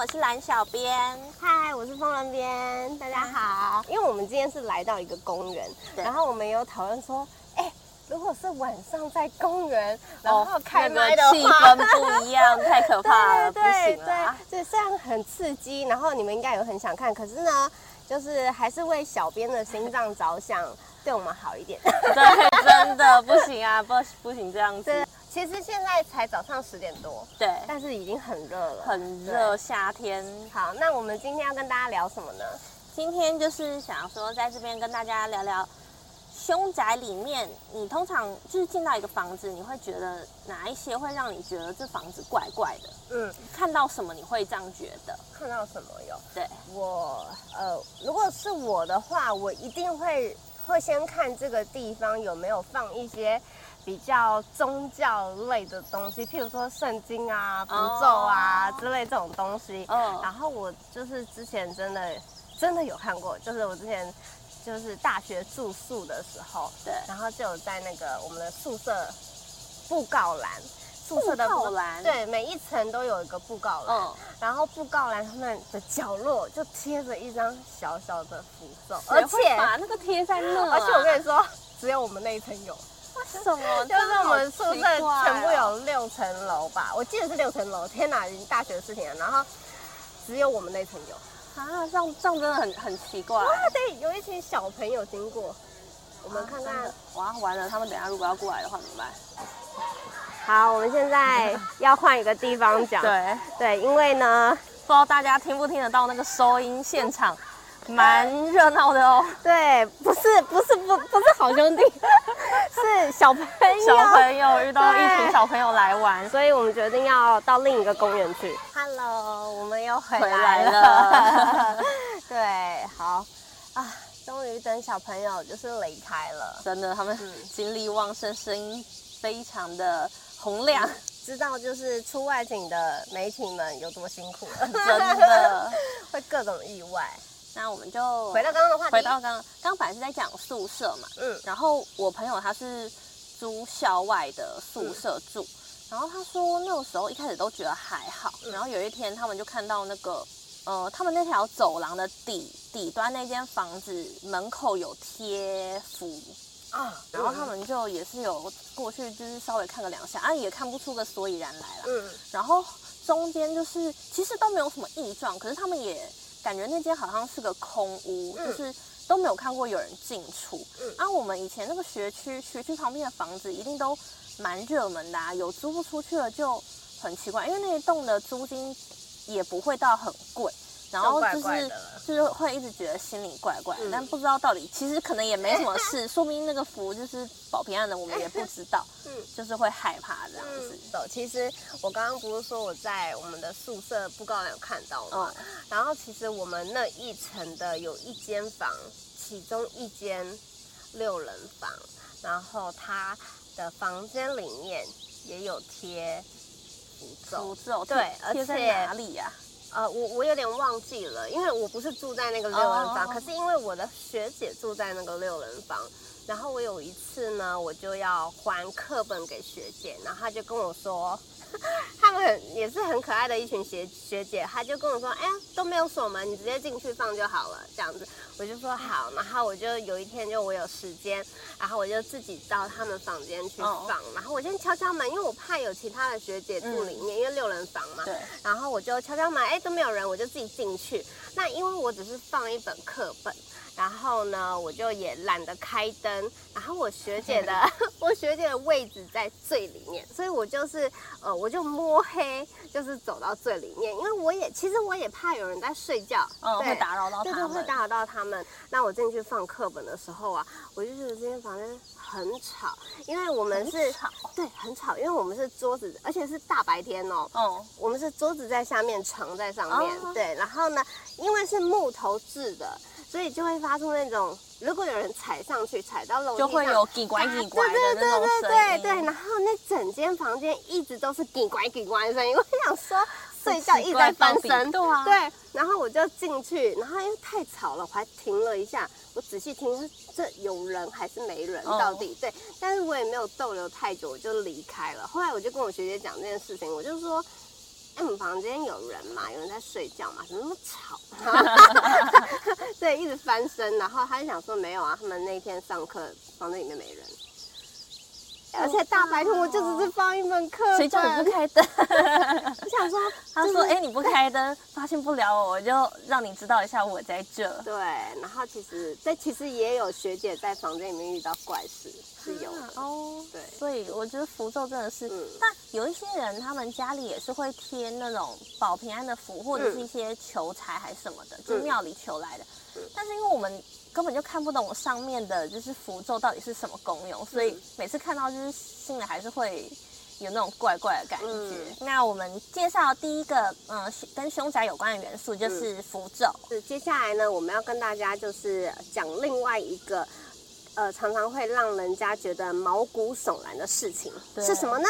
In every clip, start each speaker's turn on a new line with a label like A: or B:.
A: 我是蓝小编，
B: 嗨，我是风人编，大家好。因为我们今天是来到一个公园，然后我们有讨论说，哎、欸，如果是晚上在公园，然后开麦的话，气
A: 氛不一样，太可怕了，
B: 对对对，
A: 不行了。
B: 对，虽然很刺激，然后你们应该有很想看，可是呢，就是还是为小编的心脏着想，对我们好一点。
A: 对，真的不行啊，不不行这样子。
B: 其实现在才早上十点多，
A: 对，
B: 但是已经很热了，
A: 很热，夏天。
B: 好，那我们今天要跟大家聊什么呢？
A: 今天就是想要说，在这边跟大家聊聊凶宅里面，你通常就是进到一个房子，你会觉得哪一些会让你觉得这房子怪怪的？嗯，看到什么你会这样觉得？
B: 看到什么有？
A: 对，
B: 我呃，如果是我的话，我一定会会先看这个地方有没有放一些。比较宗教类的东西，譬如说圣经啊、符咒啊、oh. 之类这种东西。嗯。Oh. 然后我就是之前真的真的有看过，就是我之前就是大学住宿的时候，对。然后就有在那个我们的宿舍布告栏，宿舍的布告栏，对，每一层都有一个布告栏。Oh. 然后布告栏他们的角落就贴着一张小小的符咒，
A: 而且把那个贴在那。
B: 而且我跟你说，只有我们那一层有。
A: 什么？
B: 就是我们宿舍全部有六层楼吧，我记得是六层楼。天哪，已经大学的事情了。然后只有我们那层有
A: 啊，这样这样真的很很奇怪。
B: 哇，对，有一群小朋友经过，我们看看。
A: 哇，完了，他们等下如果要过来的话怎么办？
B: 好，我们现在要换一个地方讲。对对，因为呢，
A: 不知道大家听不听得到那个收音现场。蛮热闹的哦，
B: 对，不是不是不不是好兄弟，是小朋友，
A: 小朋友遇到一群小朋友来玩，
B: 所以我们决定要到另一个公园去。Hello，我们又回来了，
A: 回来了。
B: 对，好。啊，终于等小朋友就是离开了，
A: 真的，他们精力旺盛，声音非常的洪亮，
B: 知道就是出外景的媒体们有多辛苦了，
A: 真的。
B: 会各种意外。
A: 那我们就
B: 回到刚刚的话题，
A: 回到刚刚，刚本来是在讲宿舍嘛，嗯，然后我朋友他是租校外的宿舍住，嗯、然后他说那个时候一开始都觉得还好，嗯、然后有一天他们就看到那个，呃，他们那条走廊的底底端那间房子门口有贴符。啊，然后他们就也是有过去就是稍微看个两下，啊，也看不出个所以然来了，嗯，然后中间就是其实都没有什么异状，可是他们也。感觉那间好像是个空屋，嗯、就是都没有看过有人进出。嗯，啊，我们以前那个学区学区旁边的房子一定都蛮热门的啊，有租不出去了就很奇怪，因为那一栋的租金也不会到很贵。然后就是就是会一直觉得心里怪怪的，嗯、但不知道到底其实可能也没什么事，说明那个符就是保平安的，我们也不知道，嗯，就是会害怕这样子。
B: 嗯、其实我刚刚不是说我在我们的宿舍布告栏有看到吗？嗯、然后其实我们那一层的有一间房，其中一间六人房，然后它的房间里面也有贴符咒，
A: 符咒
B: 对，
A: 贴在哪里呀？
B: 呃，我我有点忘记了，因为我不是住在那个六人房，oh. 可是因为我的学姐住在那个六人房，然后我有一次呢，我就要还课本给学姐，然后她就跟我说。他们很也是很可爱的一群学学姐，她就跟我说：“哎呀，都没有锁门，你直接进去放就好了。”这样子，我就说好。然后我就有一天就我有时间，然后我就自己到他们房间去放。Oh. 然后我先敲敲门，因为我怕有其他的学姐住里面，嗯、因为六人房嘛。对。然后我就敲敲门，哎，都没有人，我就自己进去。那因为我只是放一本课本。然后呢，我就也懒得开灯。然后我学姐的，我学姐的位置在最里面，所以我就是呃，我就摸黑，就是走到最里面，因为我也其实我也怕有人在睡觉，
A: 嗯，对会打扰到他们，
B: 对，会打扰到他们。那我进去放课本的时候啊，我就觉得这间房间很吵，因为我们是吵，对，很吵，因为我们是桌子，而且是大白天哦，哦，我们是桌子在下面，床在上面，哦、对，然后呢，因为是木头制的。所以就会发出那种，如果有人踩上去，踩到楼梯上，
A: 就会有滴乖滴乖的那种声音。对对对对对，然后那整间房间一直都是滴乖滴乖的声音。我想说，睡觉一直在翻身，对啊。对，然后我就进去，然后因为太吵了，我还停了一下，我仔细听，这有人还是没人到底？对，但是我也没有逗留太久，我就离开了。后来我就跟我学姐讲这件事情，我就说。
B: 哎，我们房间有人嘛？有人在睡觉嘛？怎么那么吵？对，一直翻身。然后他就想说没有啊，他们那天上课房间里面没人。而且大白天我就只是放一本课，
A: 谁叫你不开灯？
B: 我想说，
A: 他说：“哎，你不开灯，发现不了我，我就让你知道一下我在这。”
B: 对，然后其实，在其实也有学姐在房间里面遇到怪事，是有的哦。对，
A: 所以我觉得符咒真的是，但有一些人他们家里也是会贴那种保平安的符，或者是一些求财还是什么的，就庙里求来的。但是因为我们。根本就看不懂上面的，就是符咒到底是什么功用，所以每次看到就是心里还是会有那种怪怪的感觉。嗯、那我们介绍第一个，嗯、呃，跟凶宅有关的元素就是符咒。
B: 是接下来呢，我们要跟大家就是讲另外一个，呃，常常会让人家觉得毛骨悚然的事情是什么呢？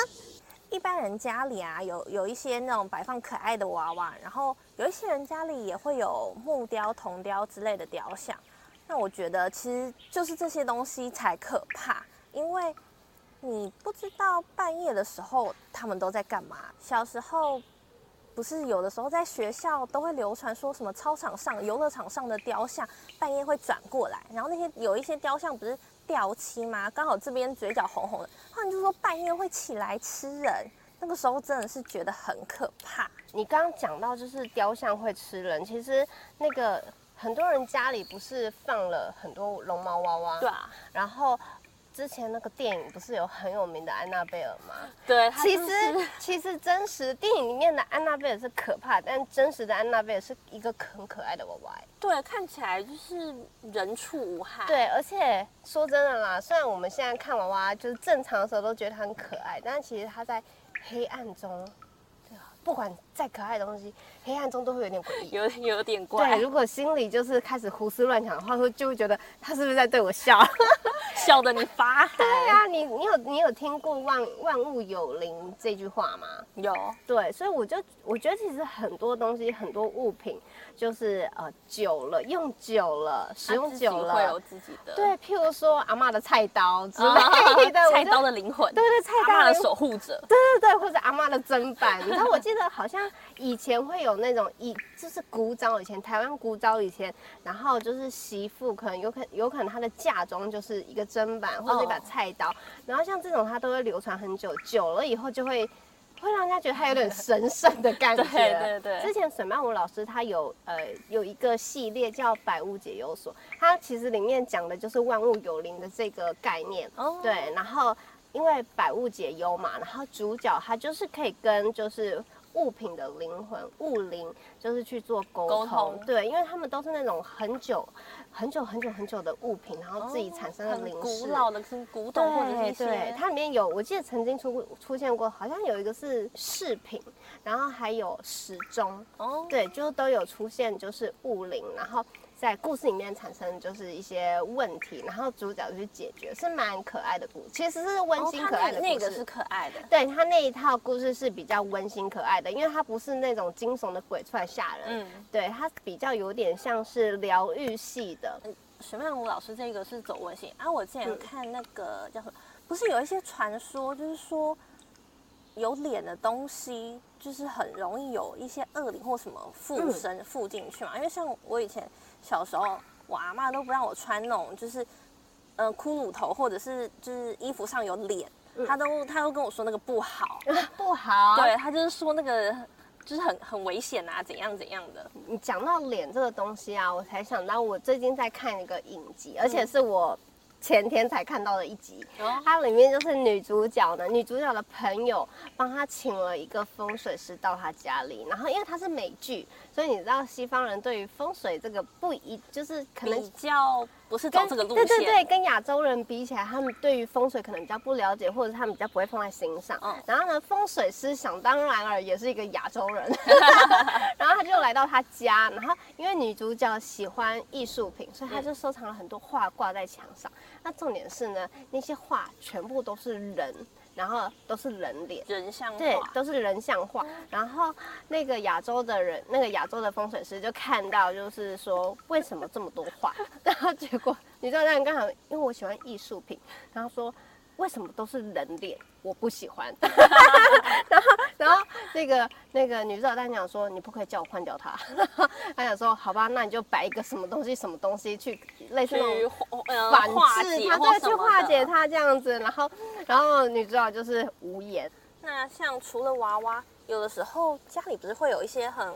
A: 一般人家里啊，有有一些那种摆放可爱的娃娃，然后有一些人家里也会有木雕、铜雕之类的雕像。那我觉得其实就是这些东西才可怕，因为你不知道半夜的时候他们都在干嘛。小时候不是有的时候在学校都会流传说什么操场上、游乐场上的雕像半夜会转过来，然后那些有一些雕像不是掉漆吗？刚好这边嘴角红红的，他们就说半夜会起来吃人。那个时候真的是觉得很可怕。
B: 你刚刚讲到就是雕像会吃人，其实那个。很多人家里不是放了很多龙猫娃娃，
A: 对啊。
B: 然后之前那个电影不是有很有名的安娜贝尔吗？
A: 对，
B: 其实 其实真实电影里面的安娜贝尔是可怕，但真实的安娜贝尔是一个很可爱的娃娃。
A: 对，看起来就是人畜无害。
B: 对，而且说真的啦，虽然我们现在看娃娃就是正常的时候都觉得它很可爱，但是其实它在黑暗中。不管再可爱的东西，黑暗中都会有点诡异，
A: 有有点怪。
B: 对，如果心里就是开始胡思乱想的话，会就会觉得他是不是在对我笑，
A: 笑得你发寒。
B: 对呀、啊，你你有你有听过万万物有灵这句话吗？
A: 有。
B: 对，所以我就我觉得其实很多东西很多物品。就是呃，久了用久了，使用久了
A: 会有自己的。
B: 对，譬如说阿妈的菜刀之类 的，
A: 菜刀的灵魂，
B: 对对，菜刀
A: 的守护者，
B: 对对对，或者阿妈的砧板。你知道，我记得好像以前会有那种以，就是古早以前台湾古早以前，然后就是媳妇可能有可有可能她的嫁妆就是一个砧板或者一把菜刀，然后像这种它都会流传很久，久了以后就会。会让人家觉得他有点神圣的感觉。
A: 对对对。
B: 之前沈曼舞老师他有呃有一个系列叫《百物解忧所》，它其实里面讲的就是万物有灵的这个概念。哦。对，然后因为百物解忧嘛，然后主角他就是可以跟就是。物品的灵魂物灵就是去做沟通，沟通对，因为他们都是那种很久、很久、很久、很久的物品，然后自己产生的灵
A: 古老的古董或者那些。
B: 对，它里面有，我记得曾经出出现过，好像有一个是饰品，然后还有时钟，哦，对，就都有出现，就是物灵，然后。在故事里面产生就是一些问题，然后主角去解决，是蛮可爱的故事。其实是温馨可爱的故事。
A: 那个是可爱的。
B: 对，他那一套故事是比较温馨可爱的，因为它不是那种惊悚的鬼出来吓人。嗯。对，它比较有点像是疗愈系的。
A: 徐曼舞老师这个是走温馨啊。我之前看那个叫什么，不是有一些传说，就是说有脸的东西，就是很容易有一些恶灵或什么附身附进去嘛。因为像我以前。小时候，我阿妈都不让我穿那种，就是，呃，骷髅头或者是就是衣服上有脸，她都她都跟我说那个不好，
B: 不好。
A: 对，她就是说那个就是很很危险啊，怎样怎样的。
B: 你讲到脸这个东西啊，我才想到我最近在看一个影集，而且是我。前天才看到的一集，它里面就是女主角呢，女主角的朋友帮她请了一个风水师到她家里，然后因为它是美剧，所以你知道西方人对于风水这个不一，就是可能
A: 比较不是走这个路线，
B: 对对对，跟亚洲人比起来，他们对于风水可能比较不了解，或者他们比较不会放在心上。嗯，然后呢，风水师想当然尔也是一个亚洲人，然后他就来到他家，然后因为女主角喜欢艺术品，所以他就收藏了很多画挂在墙上。那重点是呢，那些画全部都是人，然后都是人脸，
A: 人像画，
B: 对，都是人像画。然后那个亚洲的人，那个亚洲的风水师就看到，就是说为什么这么多画？然后结果你知道，那人刚好因为我喜欢艺术品，然后说为什么都是人脸？我不喜欢。然后然后那个那个女指导在讲说，你不可以叫我换掉它。他想说，好吧，那你就摆一个什么东西什么东西去类似那种反制它，对，去化解它这样子。然后然后女主角就是无言。
A: 那像除了娃娃，有的时候家里不是会有一些很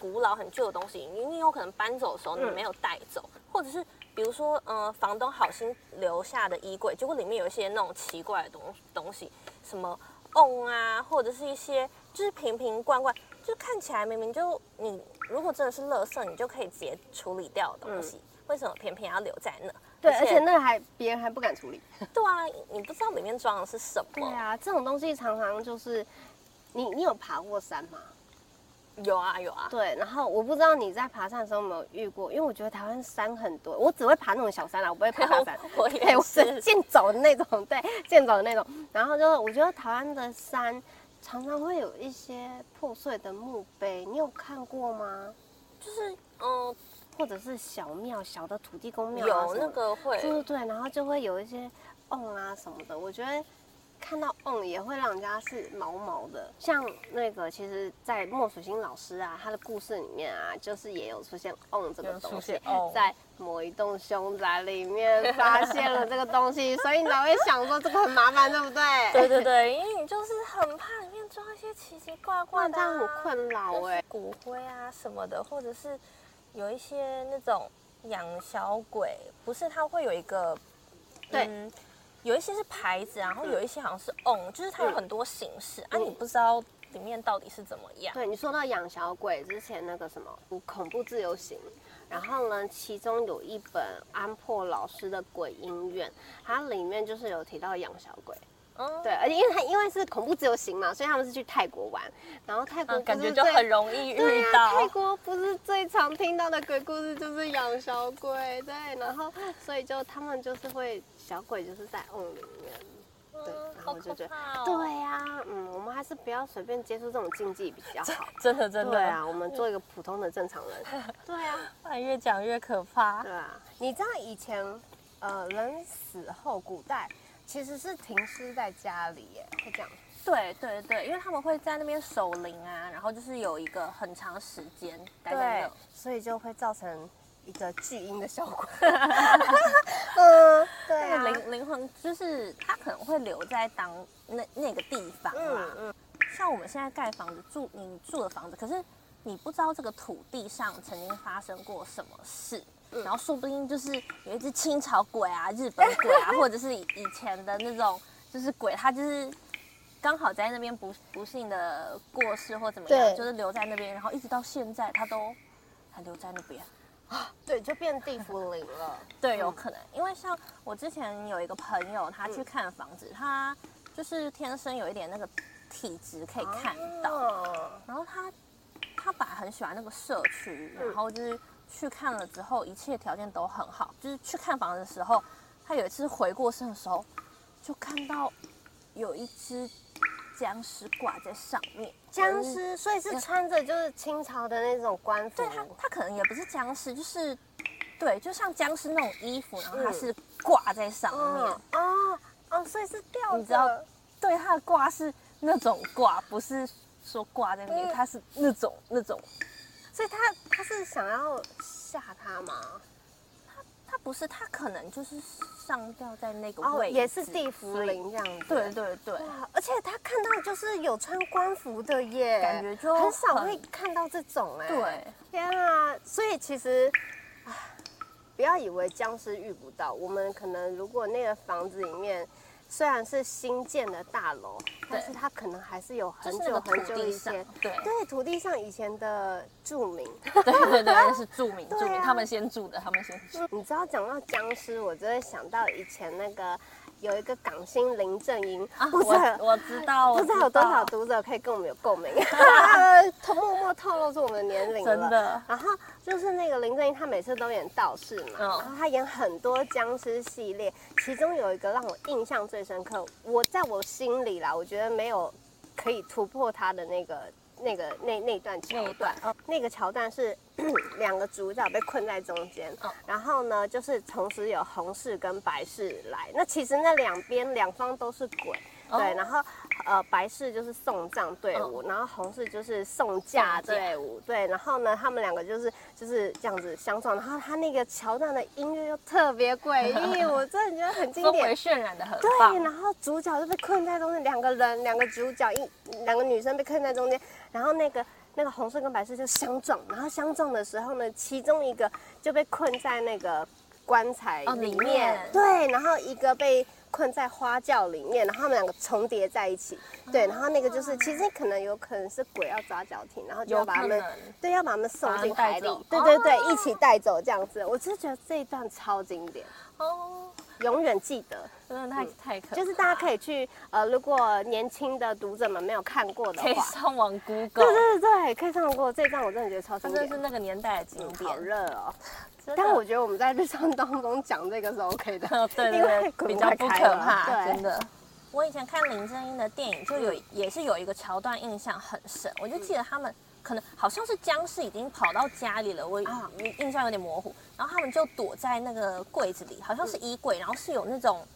A: 古老、很旧的东西，你你有可能搬走的时候你没有带走，嗯、或者是比如说，嗯、呃，房东好心留下的衣柜，结果里面有一些那种奇怪的东东西，什么瓮啊，或者是一些就是瓶瓶罐罐，就看起来明明就你如果真的是垃圾，你就可以直接处理掉的东西，嗯、为什么偏偏要留在那？
B: 对，而且，而且那还别人还不敢处理。
A: 对啊，你不知道里面装的是什么。
B: 对啊，这种东西常常就是，你你有爬过山吗？
A: 有啊有啊。
B: 对，然后我不知道你在爬山的时候有没有遇过，因为我觉得台湾山很多，我只会爬那种小山啦，我不会爬 大山。
A: 我也是
B: 健走的那种，对，健走的那种。然后就是我觉得台湾的山常常会有一些破碎的墓碑，你有看过吗？
A: 就是嗯。
B: 或者是小庙，小的土地公庙，
A: 有那个会，
B: 对对对，然后就会有一些瓮啊什么的。我觉得看到瓮也会让人家是毛毛的。像那个，其实，在莫水星老师啊，他的故事里面啊，就是也有出现瓮这个东西，在某一栋凶宅里面发现了这个东西，所以你才会想说这个很麻烦，对不对？
A: 对对对，因为你就是很怕里面装一些奇奇怪怪的、啊，
B: 这样很困扰哎，
A: 骨灰啊什么的，或者是。有一些那种养小鬼，不是它会有一个，对、嗯，有一些是牌子，然后有一些好像是瓮、嗯，就是它有很多形式、嗯、啊，你不知道里面到底是怎么样。
B: 对，你说到养小鬼之前那个什么恐怖自由行，然后呢，其中有一本安珀老师的《鬼音院》，它里面就是有提到养小鬼。Oh. 对，而且因为他因为是恐怖自由行嘛，所以他们是去泰国玩，然后泰国、啊、
A: 感觉就很容易遇到。
B: 啊、泰国不是最常听到的鬼故事就是养小鬼，对，然后所以就他们就是会小鬼就是在瓮里面，对，然后就觉得，哦、对呀、啊，嗯，我们还是不要随便接触这种禁忌比较好，
A: 真的真的。
B: 对啊，我们做一个普通的正常人。对啊，
A: 越讲越可怕。
B: 对啊，你知道以前呃人死后古代。其实是停尸在家里耶，会这样。
A: 对对对，因为他们会在那边守灵啊，然后就是有一个很长时间待在那，
B: 所以就会造成一个巨婴的效果。嗯，对啊，
A: 灵灵魂就是他可能会留在当那那个地方啦。嗯嗯。像我们现在盖房子住，你住的房子，可是你不知道这个土地上曾经发生过什么事。嗯、然后说不定就是有一只清朝鬼啊、日本鬼啊，或者是以前的那种就是鬼，他就是刚好在那边不不幸的过世或怎么样，就是留在那边，然后一直到现在他都还留在那边
B: 啊。对，就变地府灵了。
A: 对，有可能，因为像我之前有一个朋友，他去看房子，他就是天生有一点那个体质可以看到，然后他他本来很喜欢那个社区，然后就是。去看了之后，一切条件都很好。就是去看房的时候，他有一次回过身的时候，就看到有一只僵尸挂在上面。
B: 僵尸，所以是穿着就是清朝的那种官服。
A: 对，他，他可能也不是僵尸，就是对，就像僵尸那种衣服，然后他是挂在上面。哦
B: 哦，哦，所以是吊着。
A: 你知道，对，他的挂是那种挂，不是说挂在那边，他是那种那种。
B: 所以他他是想要吓他吗？
A: 他他不是，他可能就是上吊在那个位置，
B: 哦，也是地府灵这样子。
A: 对对对，
B: 而且他看到就是有穿官服的耶，
A: 感觉就很，
B: 很少会看到这种哎。
A: 对，
B: 天啊！所以其实，不要以为僵尸遇不到，我们可能如果那个房子里面。虽然是新建的大楼，但是它可能还是有很久很久以前，
A: 对
B: 对，土地上以前的住民，
A: 对对对，那是住民，住民他们先住的，他们先住。
B: 你知道讲到僵尸，我就会想到以前那个。有一个港星林正英，
A: 啊，不是我，我知道，
B: 不知道有多少读者可以跟我们有共鸣，他默默透露出我们的年龄了。
A: 真的。
B: 然后就是那个林正英，他每次都演道士嘛，嗯，然后他演很多僵尸系列，其中有一个让我印象最深刻，我在我心里啦，我觉得没有可以突破他的那个。那个那那段桥段，哦，那个桥段是 两个主角被困在中间，哦，然后呢，就是同时有红事跟白事来，那其实那两边两方都是鬼，对，然后呃白氏就是送葬队伍，然后红氏就是送嫁队伍，对，然后呢他们两个就是就是这样子相撞，然后他那个桥段的音乐又特别诡异，我真的觉得很经典，
A: 渲染的很。
B: 对，然后主角就被困在中间，两个人两个主角一两个女生被困在中间，然后那个那个红色跟白色就相撞，然后相撞的时候呢，其中一个就被困在那个棺材里面，里面。对，然后一个被。困在花轿里面，然后他们两个重叠在一起，对，然后那个就是其实可能有可能是鬼要抓脚停，然后就要把他们对要把他们送进海里，对对对，一起带走这样子。我就觉得这一段超经典。哦，永远记得，
A: 真的太太可，
B: 就是大家可以去呃，如果年轻的读者们没有看过的话，
A: 可以上网 Google，
B: 对对对，可以上网 Google。这一段我真的觉得超经典，
A: 真的是那个年代的经典，
B: 好热哦。但我觉得我们在日常当中讲这个是 OK 的，
A: 对对对，比较不可怕，真的。我以前看林正英的电影，就有也是有一个桥段印象很深，我就记得他们可能好像是僵尸已经跑到家里了，我印象有点模糊。然后他们就躲在那个柜子里，好像是衣柜，然后是有那种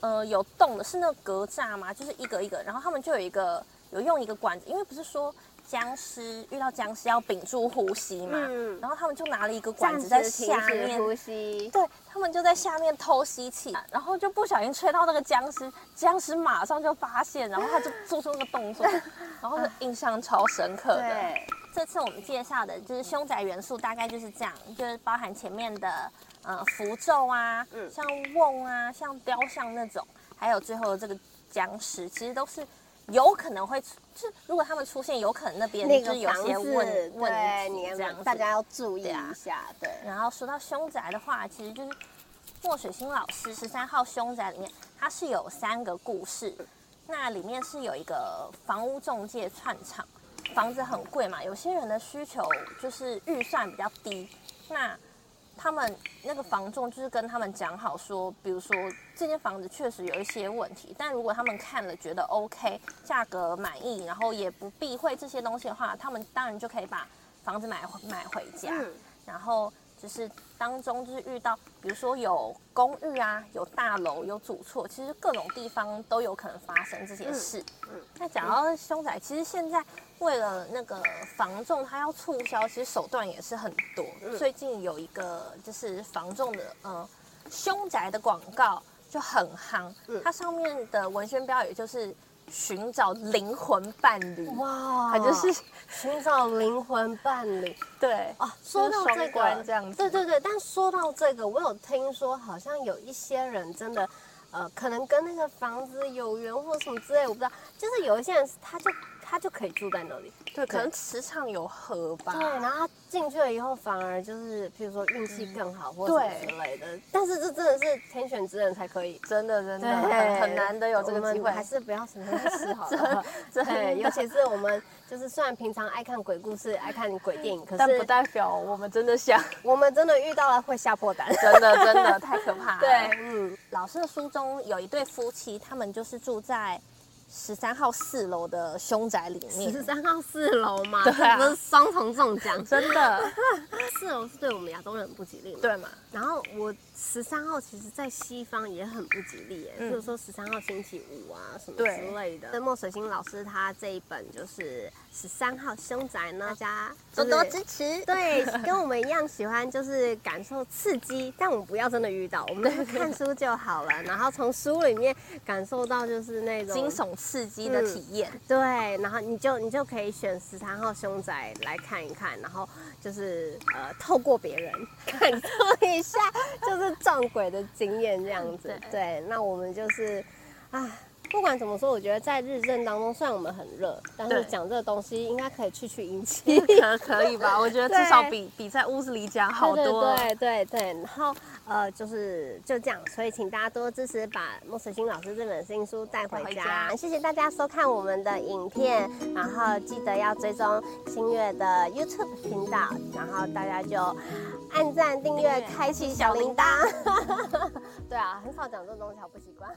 A: 呃有洞的，是那个格栅吗？就是一个一个，然后他们就有一个有用一个管子，因为不是说。僵尸遇到僵尸要屏住呼吸嘛，嗯、然后他们就拿了一个管子在下面
B: 呼吸，
A: 对，他们就在下面偷吸气，然后就不小心吹到那个僵尸，僵尸马上就发现，然后他就做出那个动作，然后是印象超深刻的。对这次我们介绍的就是凶宅元素，大概就是这样，就是包含前面的呃符咒啊，嗯、像瓮啊，像雕像那种，还有最后的这个僵尸，其实都是。有可能会，就是如果他们出现，有可能那边就是有些问问题，这样
B: 大家要注意一下。对，
A: 然后说到凶宅的话，其实就是墨水星老师十三号凶宅里面，它是有三个故事，那里面是有一个房屋中介串场，房子很贵嘛，有些人的需求就是预算比较低，那。他们那个房仲就是跟他们讲好说，比如说这间房子确实有一些问题，但如果他们看了觉得 OK，价格满意，然后也不避讳这些东西的话，他们当然就可以把房子买买回家，然后。就是当中就是遇到，比如说有公寓啊，有大楼，有主厝，其实各种地方都有可能发生这些事。嗯，那讲到凶宅，其实现在为了那个防重，它要促销，其实手段也是很多。最近有一个就是防重的，嗯，凶宅的广告就很夯，它上面的文宣标语就是。寻找灵魂伴侣哇，他就是
B: 寻找灵魂伴侣。
A: 对啊，说到这个这样子，
B: 对对对。但说到这个，我有听说，好像有一些人真的，呃，可能跟那个房子有缘或什么之类，我不知道。就是有一些人，他就。他就可以住在那里，
A: 对，可能磁场有合吧。
B: 对，然后他进去了以后，反而就是，譬如说运气更好，或者什么之类的。但是这真的是天选之人才可以，
A: 真的真的很很难得有这个机会，
B: 还是不要什么事好了。对，尤其是我们，就是虽然平常爱看鬼故事，爱看鬼电影，可是
A: 但不代表我们真的想，
B: 我们真的遇到了会吓破胆，
A: 真的真的太可怕了。
B: 对，嗯，
A: 老师的书中有一对夫妻，他们就是住在。十三号四楼的凶宅里面，
B: 十三号四楼嘛，对啊，不是双重中奖，
A: 真的。
B: 四楼是对我们亚洲人不吉利，
A: 对嘛？
B: 然后我十三号其实在西方也很不吉利，哎，比如说十三号星期五啊什么之类的。墨水星老师他这一本就是十三号凶宅呢，大家多多支持。对，跟我们一样喜欢就是感受刺激，但我们不要真的遇到，我们看书就好了。然后从书里面感受到就是那种
A: 惊悚。刺激的体验、嗯，
B: 对，然后你就你就可以选十三号凶宅来看一看，然后就是呃，透过别人 感受一下，就是撞鬼的经验这样子。对，对，那我们就是啊。不管怎么说，我觉得在日正当中，虽然我们很热，但是讲这个东西应该可以去去阴气，
A: 可可以吧？我觉得至少 比比在屋子里讲好多。
B: 对对对，然后呃，就是就这样，所以请大家多支持，把莫水馨老师这本新书带回家。回家谢谢大家收看我们的影片，然后记得要追踪新月的 YouTube 频道，然后大家就按赞、订阅、开启小铃铛。对啊，很少讲这种东西，好不习惯。